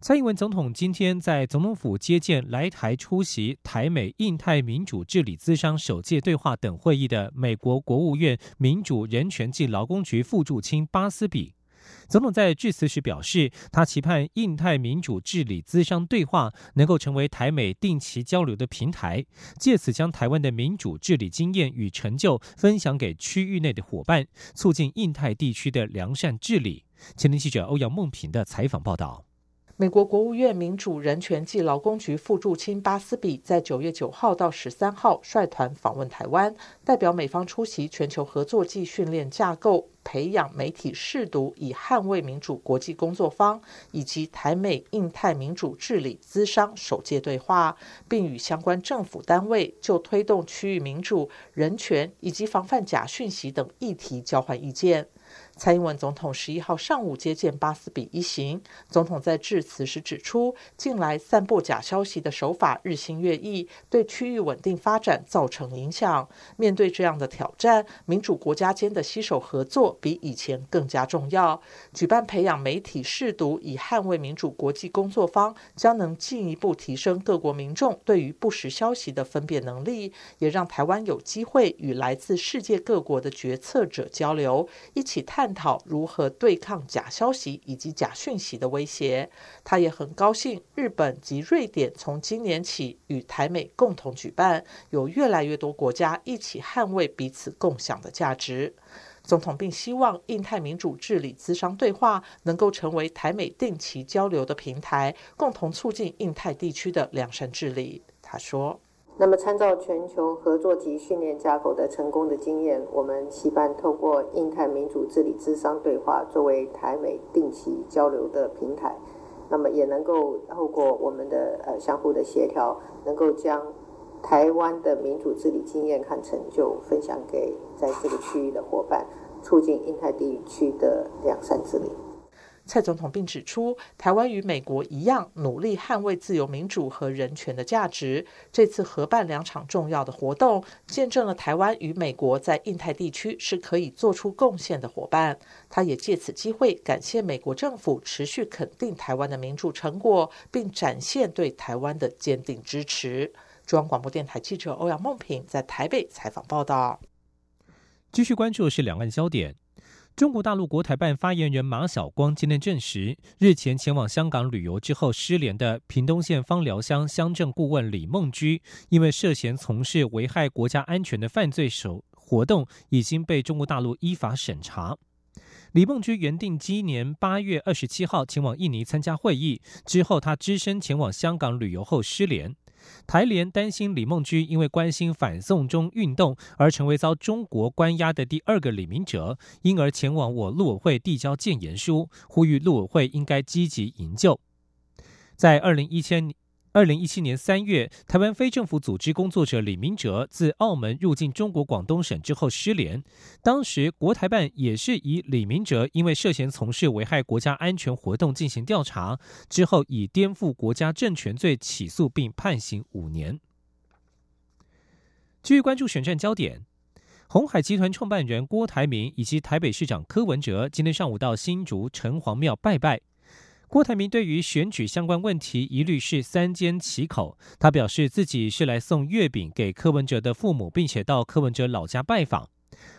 蔡英文总统今天在总统府接见来台出席台美印太民主治理资商首届对话等会议的美国国务院民主人权及劳工局副驻青巴斯比。总统在致辞时表示，他期盼印太民主治理资商对话能够成为台美定期交流的平台，借此将台湾的民主治理经验与成就分享给区域内的伙伴，促进印太地区的良善治理。前天记者欧阳梦平的采访报道。美国国务院民主人权暨劳工局副驻青巴斯比在九月九号到十三号率团访问台湾，代表美方出席全球合作暨训练架构培养媒体试读以捍卫民主国际工作坊以及台美印太民主治理资商首届对话，并与相关政府单位就推动区域民主、人权以及防范假讯息等议题交换意见。蔡英文总统十一号上午接见巴斯比一行，总统在致辞时指出，近来散布假消息的手法日新月异，对区域稳定发展造成影响。面对这样的挑战，民主国家间的携手合作比以前更加重要。举办培养媒体试读以捍卫民主国际工作坊，将能进一步提升各国民众对于不实消息的分辨能力，也让台湾有机会与来自世界各国的决策者交流，一起探。探讨如何对抗假消息以及假讯息的威胁。他也很高兴，日本及瑞典从今年起与台美共同举办，有越来越多国家一起捍卫彼此共享的价值。总统并希望印太民主治理资商对话能够成为台美定期交流的平台，共同促进印太地区的良善治理。他说。那么，参照全球合作及训练架构的成功的经验，我们期盼透过印太民主治理智商对话作为台美定期交流的平台，那么也能够透过我们的呃相互的协调，能够将台湾的民主治理经验和成就分享给在这个区域的伙伴，促进印太地区的良善治理。蔡总统并指出，台湾与美国一样，努力捍卫自由民主和人权的价值。这次合办两场重要的活动，见证了台湾与美国在印太地区是可以做出贡献的伙伴。他也借此机会感谢美国政府持续肯定台湾的民主成果，并展现对台湾的坚定支持。中央广播电台记者欧阳梦平在台北采访报道。继续关注是两岸焦点。中国大陆国台办发言人马晓光今天证实，日前前往香港旅游之后失联的屏东县芳寮乡乡镇顾问李梦居，因为涉嫌从事危害国家安全的犯罪手活动，已经被中国大陆依法审查。李梦居原定今年八月二十七号前往印尼参加会议，之后他只身前往香港旅游后失联。台联担心李梦居因为关心反送中运动而成为遭中国关押的第二个李明哲，因而前往我陆委会递交建言书，呼吁陆委会应该积极营救。在二零一千。二零一七年三月，台湾非政府组织工作者李明哲自澳门入境中国广东省之后失联。当时国台办也是以李明哲因为涉嫌从事危害国家安全活动进行调查，之后以颠覆国家政权罪起诉并判刑五年。继续关注选战焦点，红海集团创办人郭台铭以及台北市长柯文哲今天上午到新竹城隍庙拜拜。郭台铭对于选举相关问题一律是三缄其口。他表示自己是来送月饼给柯文哲的父母，并且到柯文哲老家拜访。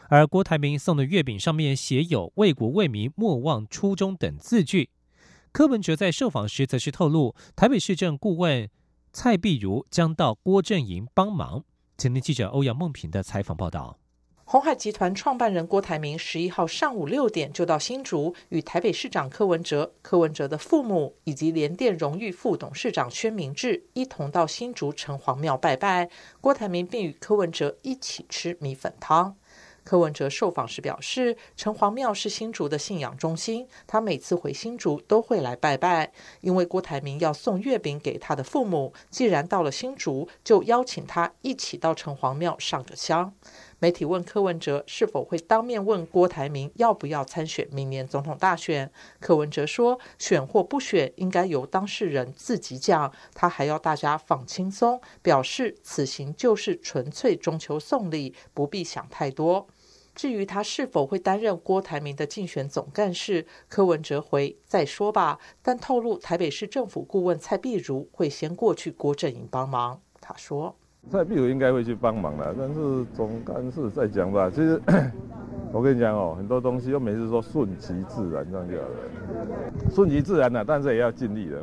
而郭台铭送的月饼上面写有“为国为民，莫忘初衷”等字句。柯文哲在受访时则是透露，台北市政顾问蔡碧如将到郭阵营帮忙。前天记者欧阳梦平的采访报道。红海集团创办人郭台铭十一号上午六点就到新竹，与台北市长柯文哲、柯文哲的父母以及联电荣誉副董事长宣明志一同到新竹城隍庙拜拜。郭台铭并与柯文哲一起吃米粉汤。柯文哲受访时表示，城隍庙是新竹的信仰中心，他每次回新竹都会来拜拜。因为郭台铭要送月饼给他的父母，既然到了新竹，就邀请他一起到城隍庙上个香。媒体问柯文哲是否会当面问郭台铭要不要参选明年总统大选，柯文哲说选或不选应该由当事人自己讲，他还要大家放轻松，表示此行就是纯粹中秋送礼，不必想太多。至于他是否会担任郭台铭的竞选总干事，柯文哲回再说吧，但透露台北市政府顾问蔡碧如会先过去郭阵营帮忙。他说：“蔡碧如应该会去帮忙的，但是总干事再讲吧。其实 我跟你讲哦，很多东西又没是说顺其自然这样就好了，顺其自然的，但是也要尽力的。”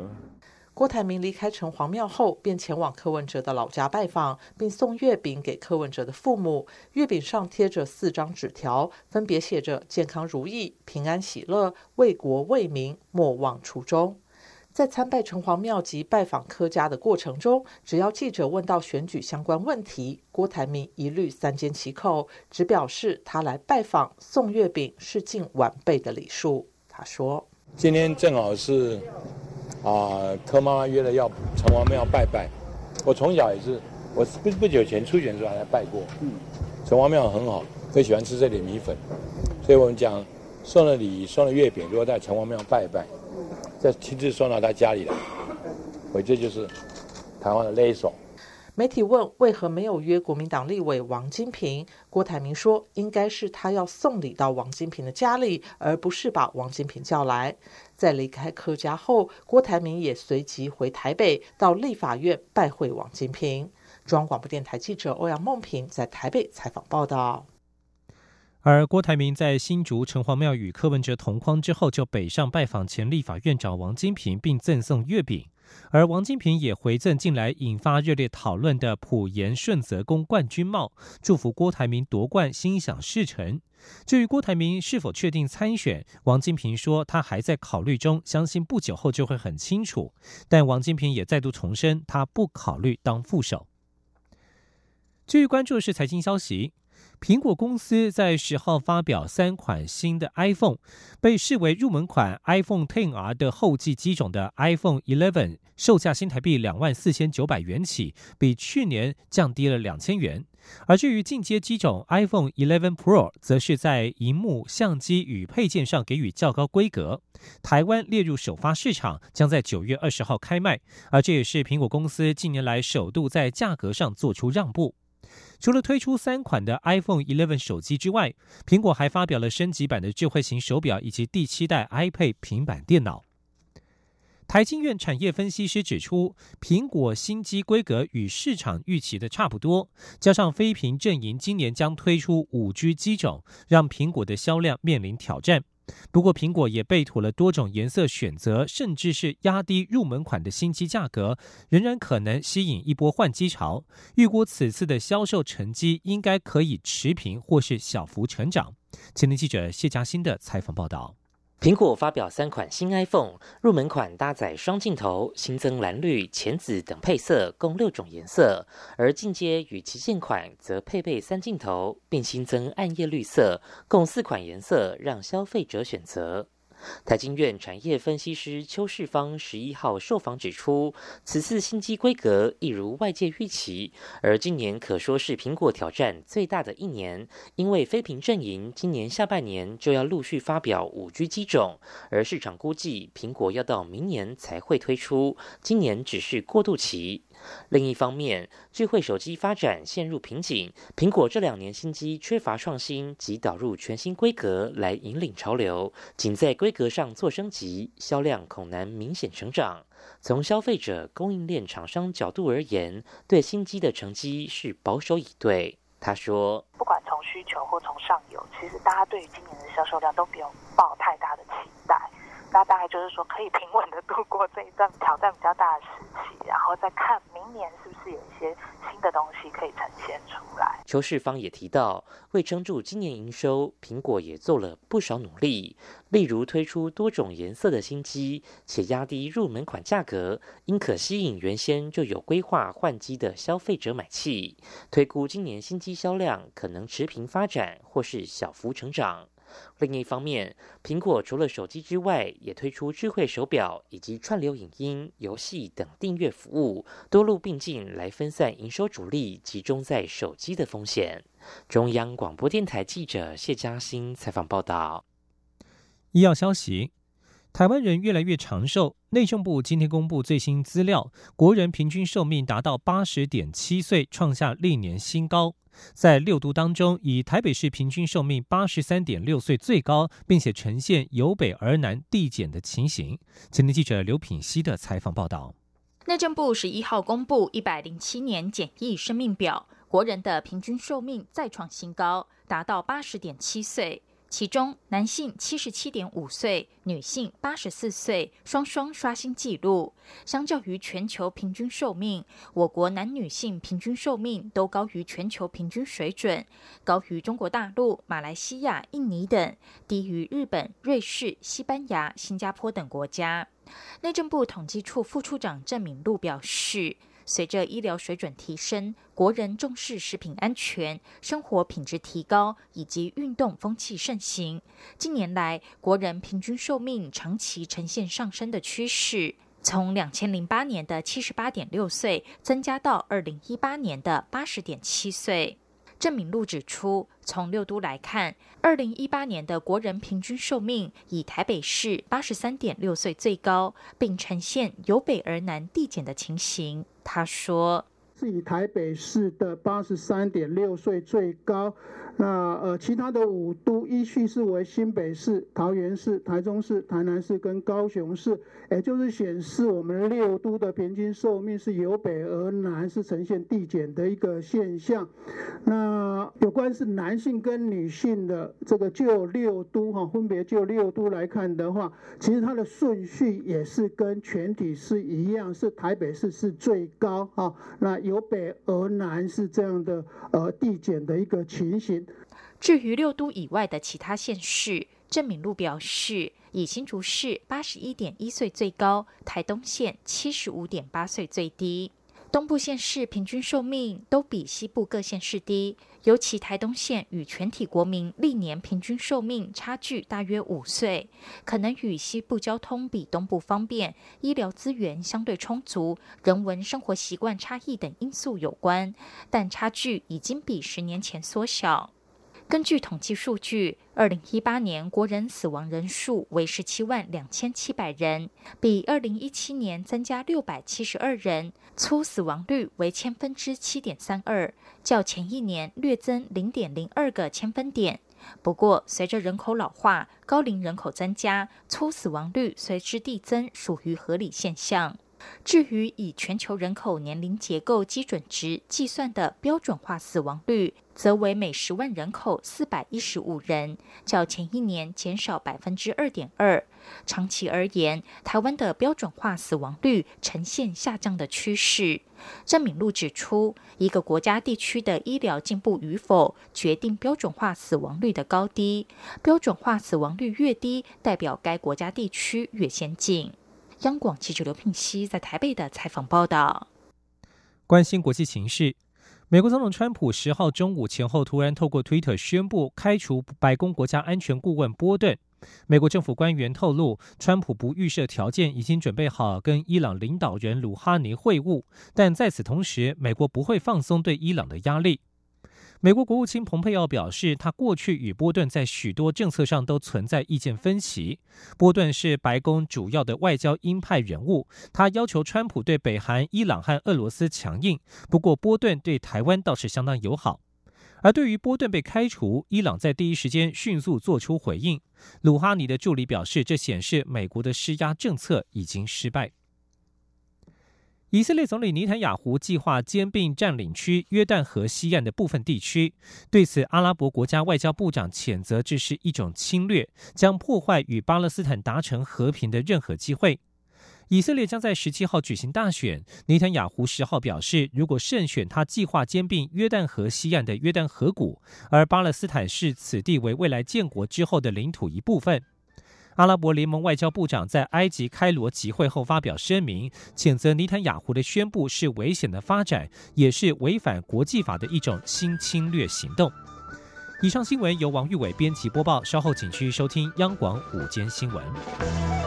郭台铭离开城隍庙后，便前往柯文哲的老家拜访，并送月饼给柯文哲的父母。月饼上贴着四张纸条，分别写着“健康如意、平安喜乐、为国为民、莫忘初衷”。在参拜城隍庙及拜访柯家的过程中，只要记者问到选举相关问题，郭台铭一律三缄其口，只表示他来拜访送月饼是尽晚辈的礼数。他说：“今天正好是。”啊，柯妈妈约了要城隍庙拜拜，我从小也是，我不不久前初选的时候还拜过。嗯，城隍庙很好，最喜欢吃这里米粉，所以我们讲送了礼，送了月饼，如果在城隍庙拜拜，再亲自送到他家里来，我这就是台湾的勒手。媒体问为何没有约国民党立委王金平，郭台铭说应该是他要送礼到王金平的家里，而不是把王金平叫来。在离开柯家后，郭台铭也随即回台北到立法院拜会王金平。中央广播电台记者欧阳梦平在台北采访报道。而郭台铭在新竹城隍庙与柯文哲同框之后，就北上拜访前立法院长王金平，并赠送月饼。而王金平也回赠近来引发热烈讨论的普盐顺泽宫冠军帽，祝福郭台铭夺冠，心想事成。至于郭台铭是否确定参选，王金平说他还在考虑中，相信不久后就会很清楚。但王金平也再度重申，他不考虑当副手。至于关注的是财经消息。苹果公司在十号发表三款新的 iPhone，被视为入门款 iPhone XR 的后继机种的 iPhone 11，售价新台币两万四千九百元起，比去年降低了两千元。而至于进阶机种 iPhone 11 Pro，则是在荧幕、相机与配件上给予较高规格。台湾列入首发市场，将在九月二十号开卖。而这也是苹果公司近年来首度在价格上做出让步。除了推出三款的 iPhone 11手机之外，苹果还发表了升级版的智慧型手表以及第七代 iPad 平板电脑。台经院产业分析师指出，苹果新机规格与市场预期的差不多，加上非屏阵营今年将推出五 G 机种，让苹果的销量面临挑战。不过，苹果也备妥了多种颜色选择，甚至是压低入门款的新机价格，仍然可能吸引一波换机潮。预估此次的销售成绩应该可以持平或是小幅成长。前天记者谢佳欣的采访报道。苹果发表三款新 iPhone，入门款搭载双镜头，新增蓝绿、浅紫等配色，共六种颜色；而进阶与旗舰款则配备三镜头，并新增暗夜绿色，共四款颜色让消费者选择。台经院产业分析师邱世芳十一号受访指出，此次新机规格一如外界预期，而今年可说是苹果挑战最大的一年，因为非屏阵营今年下半年就要陆续发表五 G 机种，而市场估计苹果要到明年才会推出，今年只是过渡期。另一方面，智慧手机发展陷入瓶颈，苹果这两年新机缺乏创新及导入全新规格来引领潮流，仅在规格上做升级，销量恐难明显成长。从消费者、供应链厂商角度而言，对新机的成绩是保守以对。他说：“不管从需求或从上游，其实大家对于今年的销售量都不用抱太大的期待。”那大概就是说，可以平稳的度过这一段挑战比较大的时期，然后再看明年是不是有一些新的东西可以呈现出来。邱世芳也提到，为撑住今年营收，苹果也做了不少努力，例如推出多种颜色的新机，且压低入门款价格，应可吸引原先就有规划换机的消费者买气。推估今年新机销量可能持平发展，或是小幅成长。另一方面，苹果除了手机之外，也推出智慧手表以及串流影音、游戏等订阅服务，多路并进来分散营收主力集中在手机的风险。中央广播电台记者谢嘉欣采访报道。医药消息。台湾人越来越长寿。内政部今天公布最新资料，国人平均寿命达到八十点七岁，创下历年新高。在六都当中，以台北市平均寿命八十三点六岁最高，并且呈现由北而南递减的情形。前天记者刘品希的采访报道。内政部十一号公布一百零七年简易生命表，国人的平均寿命再创新高，达到八十点七岁。其中，男性七十七点五岁，女性八十四岁，双双刷新纪录。相较于全球平均寿命，我国男女性平均寿命都高于全球平均水准，高于中国大陆、马来西亚、印尼等，低于日本、瑞士、西班牙、新加坡等国家。内政部统计处副处长郑敏禄表示。随着医疗水准提升，国人重视食品安全、生活品质提高以及运动风气盛行，近年来国人平均寿命长期呈现上升的趋势，从两千零八年的七十八点六岁增加到二零一八年的八十点七岁。郑敏禄指出，从六都来看，二零一八年的国人平均寿命以台北市八十三点六岁最高，并呈现由北而南递减的情形。他说。是以台北市的八十三点六岁最高，那呃其他的五都依序是为新北市、桃园市、台中市、台南市跟高雄市，也就是显示我们六都的平均寿命是由北而南是呈现递减的一个现象。那有关是男性跟女性的这个就六都哈，分别就六都来看的话，其实它的顺序也是跟全体是一样，是台北市是最高哈，那。由北而南是这样的呃递减的一个情形。至于六都以外的其他县市，郑敏禄表示，以新竹市八十一点一岁最高，台东县七十五点八岁最低。东部县市平均寿命都比西部各县市低，尤其台东县与全体国民历年平均寿命差距大约五岁，可能与西部交通比东部方便、医疗资源相对充足、人文生活习惯差异等因素有关，但差距已经比十年前缩小。根据统计数据，二零一八年国人死亡人数为十七万两千七百人，比二零一七年增加六百七十二人，粗死亡率为千分之七点三二，较前一年略增零点零二个千分点。不过，随着人口老化、高龄人口增加，粗死亡率随之递增，属于合理现象。至于以全球人口年龄结构基准值计算的标准化死亡率，则为每十万人口四百一十五人，较前一年减少百分之二点二。长期而言，台湾的标准化死亡率呈现下降的趋势。郑敏禄指出，一个国家地区的医疗进步与否，决定标准化死亡率的高低。标准化死亡率越低，代表该国家地区越先进。央广记者刘聘熙在台北的采访报道。关心国际形势，美国总统川普十号中午前后突然透过推特宣布开除白宫国家安全顾问波顿。美国政府官员透露，川普不预设条件，已经准备好跟伊朗领导人鲁哈尼会晤，但在此同时，美国不会放松对伊朗的压力。美国国务卿蓬佩奥表示，他过去与波顿在许多政策上都存在意见分歧。波顿是白宫主要的外交鹰派人物，他要求川普对北韩、伊朗和俄罗斯强硬。不过，波顿对台湾倒是相当友好。而对于波顿被开除，伊朗在第一时间迅速做出回应。鲁哈尼的助理表示，这显示美国的施压政策已经失败。以色列总理尼坦雅胡计划兼并占领区约旦河西岸的部分地区，对此，阿拉伯国家外交部长谴责这是一种侵略，将破坏与巴勒斯坦达成和平的任何机会。以色列将在十七号举行大选，尼坦雅胡十号表示，如果胜选，他计划兼并约旦河西岸的约旦河谷，而巴勒斯坦视此地为未来建国之后的领土一部分。阿拉伯联盟外交部长在埃及开罗集会后发表声明，谴责尼坦雅胡的宣布是危险的发展，也是违反国际法的一种新侵略行动。以上新闻由王玉伟编辑播报，稍后请继续收听央广午间新闻。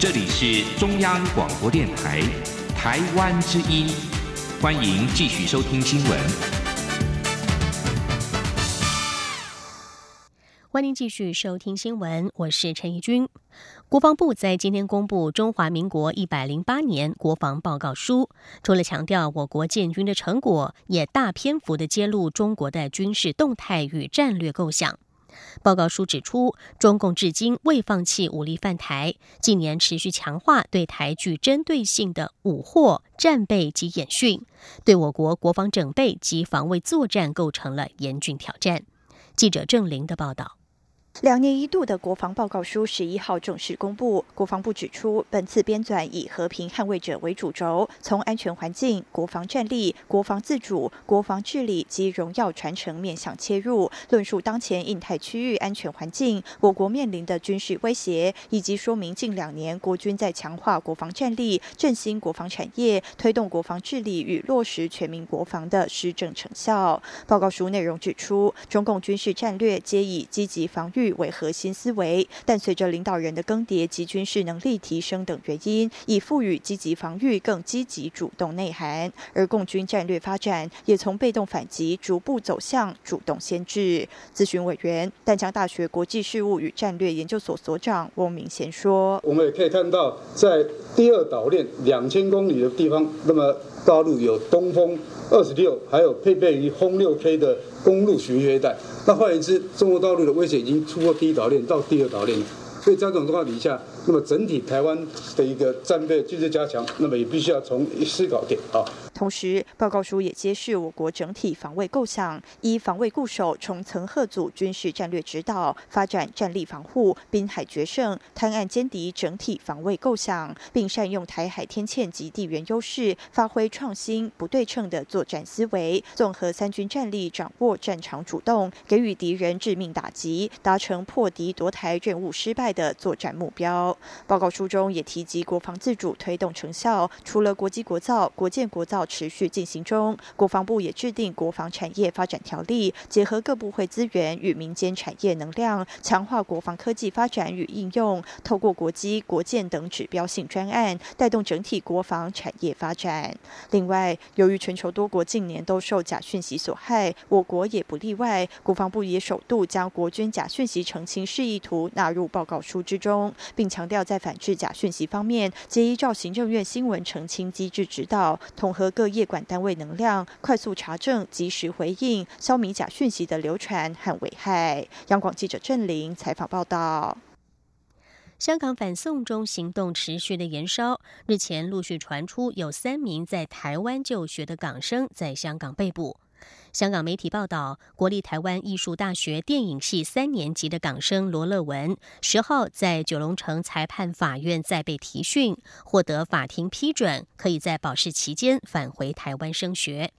这里是中央广播电台台湾之音，欢迎继续收听新闻。欢迎继续收听新闻，我是陈怡君。国防部在今天公布《中华民国一百零八年国防报告书》，除了强调我国建军的成果，也大篇幅的揭露中国的军事动态与战略构想。报告书指出，中共至今未放弃武力犯台，近年持续强化对台具针对性的武货战备及演训，对我国国防整备及防卫作战构成了严峻挑战。记者郑玲的报道。两年一度的国防报告书十一号正式公布。国防部指出，本次编纂以和平捍卫者为主轴，从安全环境、国防战力、国防自主、国防治理及荣耀传承面向切入，论述当前印太区域安全环境、我国面临的军事威胁，以及说明近两年国军在强化国防战力、振兴国防产业、推动国防治理与落实全民国防的施政成效。报告书内容指出，中共军事战略皆以积极防御。域为核心思维，但随着领导人的更迭及军事能力提升等原因，已赋予积极防御更积极主动内涵。而共军战略发展也从被动反击逐步走向主动先制。咨询委员、淡江大学国际事务与战略研究所所长翁明贤说：“我们也可以看到，在第二岛链两千公里的地方，那么大陆有东风二十六，还有配备于轰六 K 的。”公路巡阅带，那换言之，中国大陆的威胁已经突破第一岛链到第二岛链，所以在这种状况底下，那么整体台湾的一个战备军事加强，那么也必须要从思考点啊。同时，报告书也揭示我国整体防卫构想，依防卫固守、重层贺组军事战略指导，发展战力防护、滨海决胜、滩岸歼敌整体防卫构想，并善用台海天堑及地缘优势，发挥创新不对称的作战思维，综合三军战力，掌握战场主动，给予敌人致命打击，达成破敌夺台任务失败的作战目标。报告书中也提及国防自主推动成效，除了国际国造、国建国造。持续进行中，国防部也制定国防产业发展条例，结合各部会资源与民间产业能量，强化国防科技发展与应用，透过国机、国建等指标性专案，带动整体国防产业发展。另外，由于全球多国近年都受假讯息所害，我国也不例外。国防部也首度将国军假讯息澄清示意图纳入报告书之中，并强强调在反制假讯息方面，皆依照行政院新闻澄清机制指导，统合。各业管单位能量快速查证、及时回应，消弭假讯息的流传和危害。央广记者郑玲采访报道。香港反送中行动持续的延烧，日前陆续传出有三名在台湾就学的港生在香港被捕。香港媒体报道，国立台湾艺术大学电影系三年级的港生罗乐文，十号在九龙城裁判法院再被提讯，获得法庭批准，可以在保释期间返回台湾升学。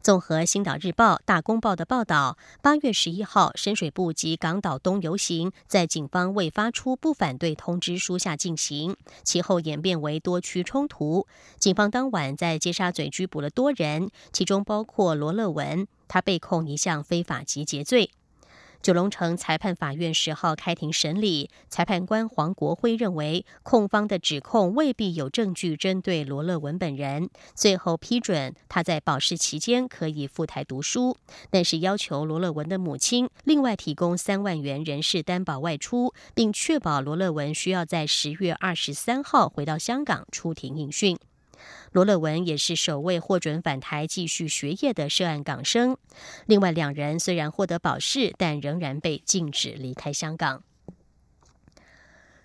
综合《星岛日报》《大公报》的报道，八月十一号，深水埗及港岛东游行在警方未发出不反对通知书下进行，其后演变为多区冲突。警方当晚在尖沙咀拘捕了多人，其中包括罗乐文，他被控一项非法集结罪。九龙城裁判法院十号开庭审理，裁判官黄国辉认为，控方的指控未必有证据针对罗乐文本人，最后批准他在保释期间可以赴台读书，但是要求罗乐文的母亲另外提供三万元人事担保外出，并确保罗乐文需要在十月二十三号回到香港出庭应讯。罗乐文也是首位获准返台继续学业的涉案港生。另外两人虽然获得保释，但仍然被禁止离开香港。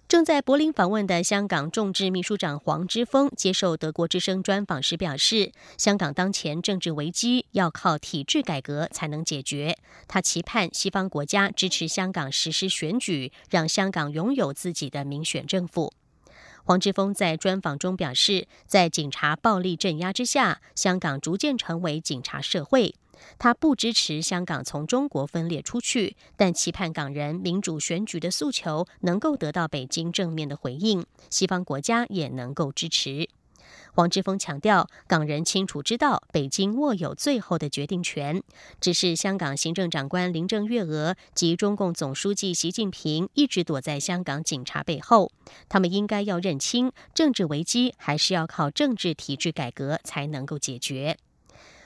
正在柏林访问的香港众志秘书长黄之锋接受德国之声专访时表示，香港当前政治危机要靠体制改革才能解决。他期盼西方国家支持香港实施选举，让香港拥有自己的民选政府。黄之锋在专访中表示，在警察暴力镇压之下，香港逐渐成为警察社会。他不支持香港从中国分裂出去，但期盼港人民主选举的诉求能够得到北京正面的回应，西方国家也能够支持。黄之锋强调，港人清楚知道北京握有最后的决定权，只是香港行政长官林郑月娥及中共总书记习近平一直躲在香港警察背后，他们应该要认清，政治危机还是要靠政治体制改革才能够解决。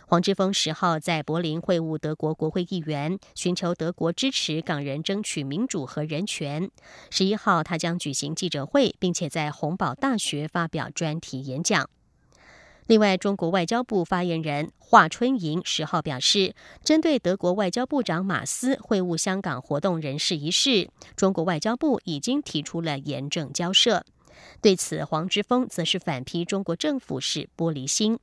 黄之锋十号在柏林会晤德国国会议员，寻求德国支持港人争取民主和人权。十一号，他将举行记者会，并且在洪堡大学发表专题演讲。另外，中国外交部发言人华春莹十号表示，针对德国外交部长马斯会晤香港活动人士一事，中国外交部已经提出了严正交涉。对此，黄之锋则是反批中国政府是玻璃心。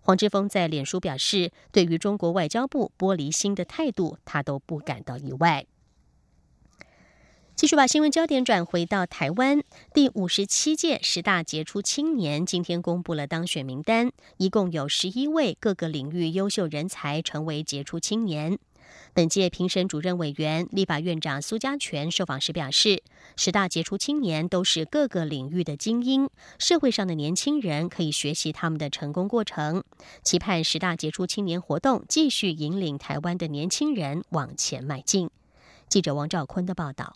黄之锋在脸书表示，对于中国外交部玻璃心的态度，他都不感到意外。继续把新闻焦点转回到台湾，第五十七届十大杰出青年今天公布了当选名单，一共有十一位各个领域优秀人才成为杰出青年。本届评审主任委员立法院长苏家全受访时表示，十大杰出青年都是各个领域的精英，社会上的年轻人可以学习他们的成功过程，期盼十大杰出青年活动继续引领台湾的年轻人往前迈进。记者王兆坤的报道。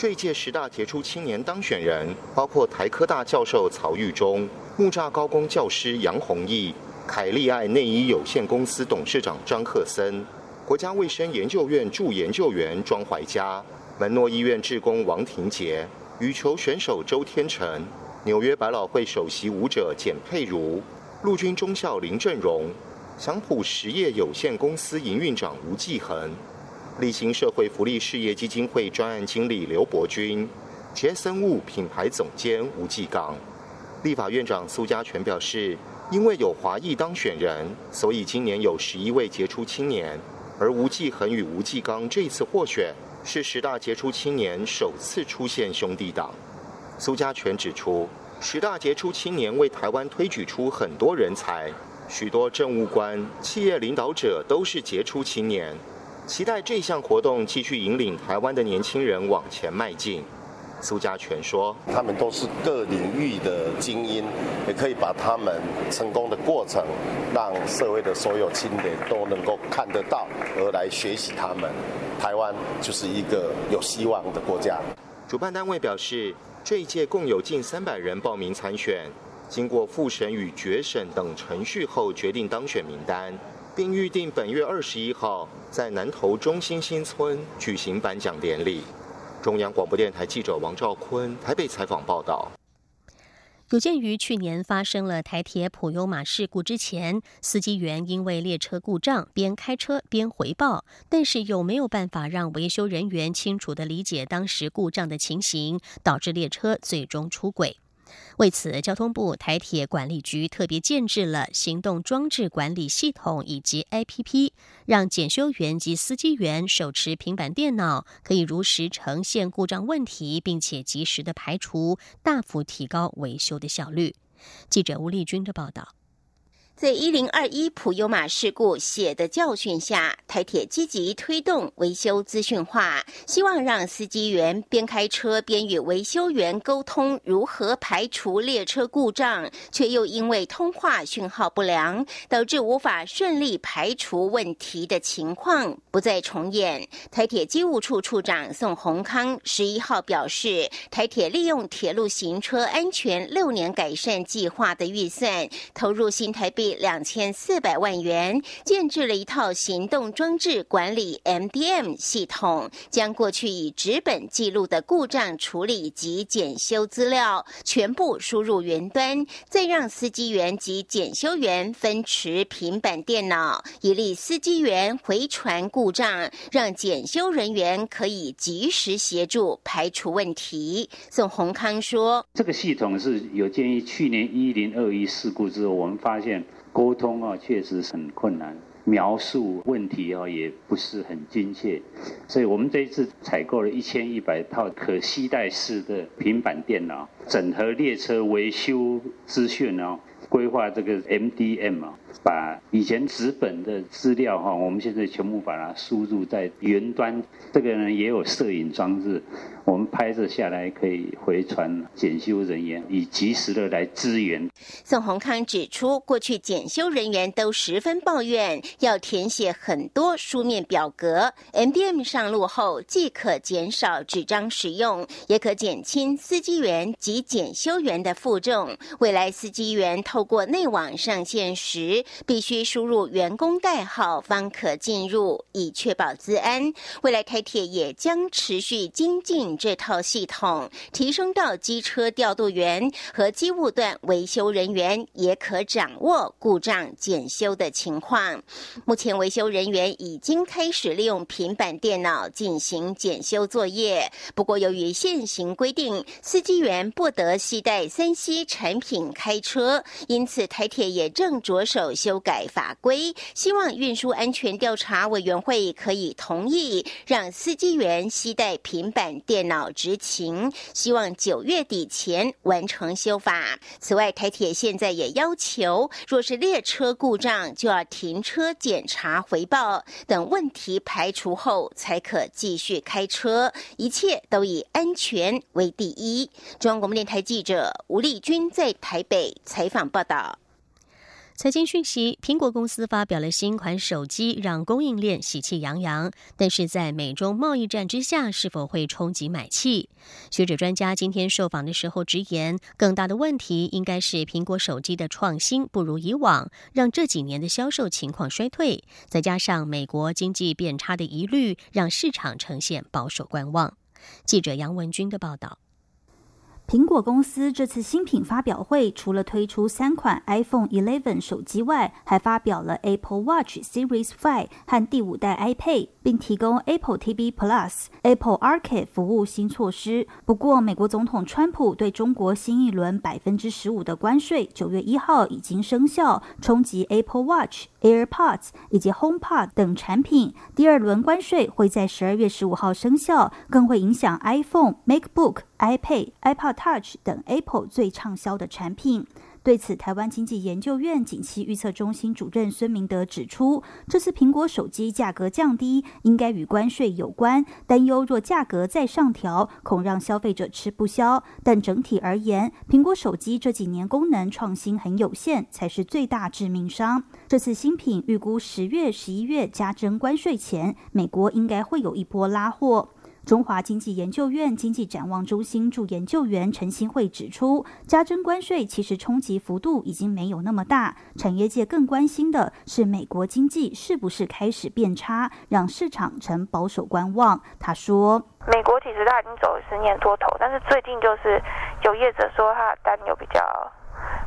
这届十大杰出青年当选人包括台科大教授曹玉忠、木栅高工教师杨弘毅、凯利爱内衣有限公司董事长张克森、国家卫生研究院助研究员庄怀佳、门诺医院志工王廷杰、羽球选手周天成、纽约百老汇首席舞者简佩如、陆军中校林正荣、祥普实业有限公司营运长吴继恒。立新社会福利事业基金会专案经理刘伯君，杰森物品牌总监吴继刚，立法院长苏家全表示，因为有华裔当选人，所以今年有十一位杰出青年，而吴继恒与吴继刚这次获选，是十大杰出青年首次出现兄弟党。苏家全指出，十大杰出青年为台湾推举出很多人才，许多政务官、企业领导者都是杰出青年。期待这项活动继续引领台湾的年轻人往前迈进。苏家全说：“他们都是各领域的精英，也可以把他们成功的过程，让社会的所有青年都能够看得到，而来学习他们。台湾就是一个有希望的国家。”主办单位表示，这一届共有近三百人报名参选，经过复审与决审等程序后，决定当选名单。并预定本月二十一号在南投中心新村举行颁奖典礼。中央广播电台记者王兆坤台北采访报道。有鉴于去年发生了台铁普悠马事故之前，司机员因为列车故障边开车边回报，但是有没有办法让维修人员清楚的理解当时故障的情形，导致列车最终出轨？为此，交通部台铁管理局特别建制了行动装置管理系统以及 APP，让检修员及司机员手持平板电脑，可以如实呈现故障问题，并且及时的排除，大幅提高维修的效率。记者吴丽君的报道。在一零二一普悠玛事故血的教训下，台铁积极推动维修资讯化，希望让司机员边开车边与维修员沟通如何排除列车故障，却又因为通话讯号不良，导致无法顺利排除问题的情况不再重演。台铁机务处处长宋宏康十一号表示，台铁利用铁路行车安全六年改善计划的预算，投入新台币。两千四百万元建制了一套行动装置管理 MDM 系统，将过去以纸本记录的故障处理及检修资料全部输入云端，再让司机员及检修员分持平板电脑，以利司机员回传故障，让检修人员可以及时协助排除问题。宋宏康说：“这个系统是有建议去年一零二一事故之后，我们发现。”沟通啊，确实很困难，描述问题啊，也不是很精确，所以我们这一次采购了一千一百套可携带式的平板电脑，整合列车维修资讯啊，规划这个 MDM 啊，把以前纸本的资料哈，我们现在全部把它输入在云端。这个呢也有摄影装置，我们拍摄下来可以回传检修人员，以及时的来支援。宋宏康指出，过去检修人员都十分抱怨，要填写很多书面表格。MDM 上路后，既可减少纸张使用，也可减轻司机员及检修员的负重。未来司机员透过内网上线时，必须输入员工代号方可进入，以确保资安。未来台铁也将持续精进这套系统，提升到机车调度员和机务段维修人员也可掌握故障检修的情况。目前维修人员已经开始利用平板电脑进行检修作业，不过由于现行规定，司机员不得携带三 C 产品开车，因此台铁也正着手修改法规，希望运输安全调查委员会可以同意让司机员携带平板电脑执勤，希望九月底前完成修法。此外，台铁现在也要求，若是列车故障，就要停车检查回报，等问题排除后才可继续开车，一切都以安全为第一。中央广播电台记者吴丽君在台北采访报道。财经讯息：苹果公司发表了新款手机，让供应链喜气洋洋。但是在美中贸易战之下，是否会冲击买气？学者专家今天受访的时候直言，更大的问题应该是苹果手机的创新不如以往，让这几年的销售情况衰退。再加上美国经济变差的疑虑，让市场呈现保守观望。记者杨文军的报道。苹果公司这次新品发表会，除了推出三款 iPhone 11手机外，还发表了 Apple Watch Series 5和第五代 iPad，并提供 Apple TV Plus、Apple Arcade 服务新措施。不过，美国总统川普对中国新一轮百分之十五的关税，九月一号已经生效，冲击 Apple Watch、AirPods 以及 HomePod 等产品。第二轮关税会在十二月十五号生效，更会影响 iPhone、MacBook。iPad、iPod Touch 等 Apple 最畅销的产品。对此，台湾经济研究院景气预测中心主任孙明德指出，这次苹果手机价格降低，应该与关税有关。担忧若价格再上调，恐让消费者吃不消。但整体而言，苹果手机这几年功能创新很有限，才是最大致命伤。这次新品预估十月、十一月加征关税前，美国应该会有一波拉货。中华经济研究院经济展望中心助研究员陈新慧指出，加征关税其实冲击幅度已经没有那么大，产业界更关心的是美国经济是不是开始变差，让市场呈保守观望。他说：“美国其实它已经走了十年多头，但是最近就是有业者说它单有比较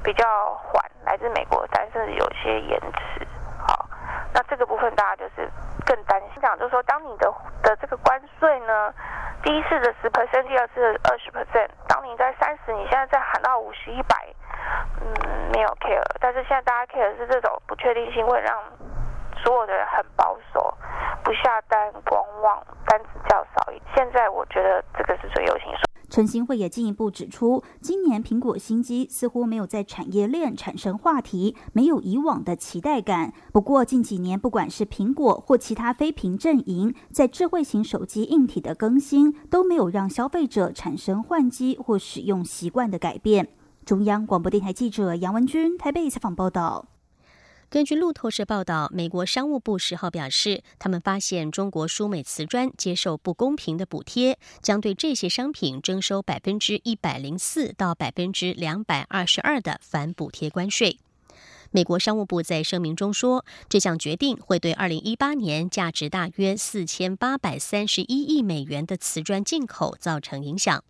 比较缓，来自美国，但是有些延迟。那这个部分大家就是。”更担心讲，就是说，当你的的这个关税呢，第一次的十 percent，第二次的二十 percent，当你在三十，你现在再喊到五十、一百，嗯，没有 care，但是现在大家 care 是这种不确定性会让所有的人很保守，不下单、观望，单子较少一。现在我觉得这个是最流行。陈新慧也进一步指出，今年苹果新机似乎没有在产业链产生话题，没有以往的期待感。不过近几年，不管是苹果或其他非屏阵营，在智慧型手机硬体的更新，都没有让消费者产生换机或使用习惯的改变。中央广播电台记者杨文君台北采访报道。根据路透社报道，美国商务部十号表示，他们发现中国输美瓷砖接受不公平的补贴，将对这些商品征收百分之一百零四到百分之两百二十二的反补贴关税。美国商务部在声明中说，这项决定会对二零一八年价值大约四千八百三十一亿美元的瓷砖进口造成影响。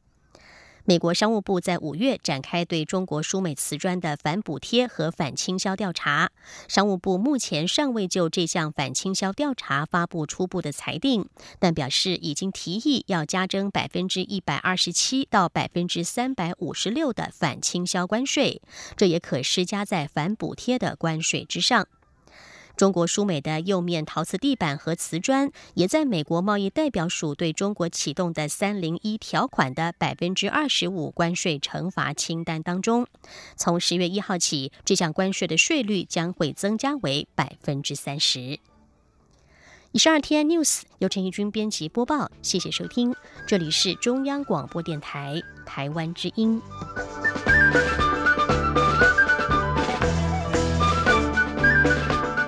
美国商务部在五月展开对中国输美瓷砖的反补贴和反倾销调查。商务部目前尚未就这项反倾销调查发布初步的裁定，但表示已经提议要加征百分之一百二十七到百分之三百五十六的反倾销关税，这也可施加在反补贴的关税之上。中国输美的釉面陶瓷地板和瓷砖，也在美国贸易代表署对中国启动的“三零一”条款的百分之二十五关税惩罚清单当中。从十月一号起，这项关税的税率将会增加为百分之三十。以上 T News 由陈义军编辑播报，谢谢收听，这里是中央广播电台台湾之音。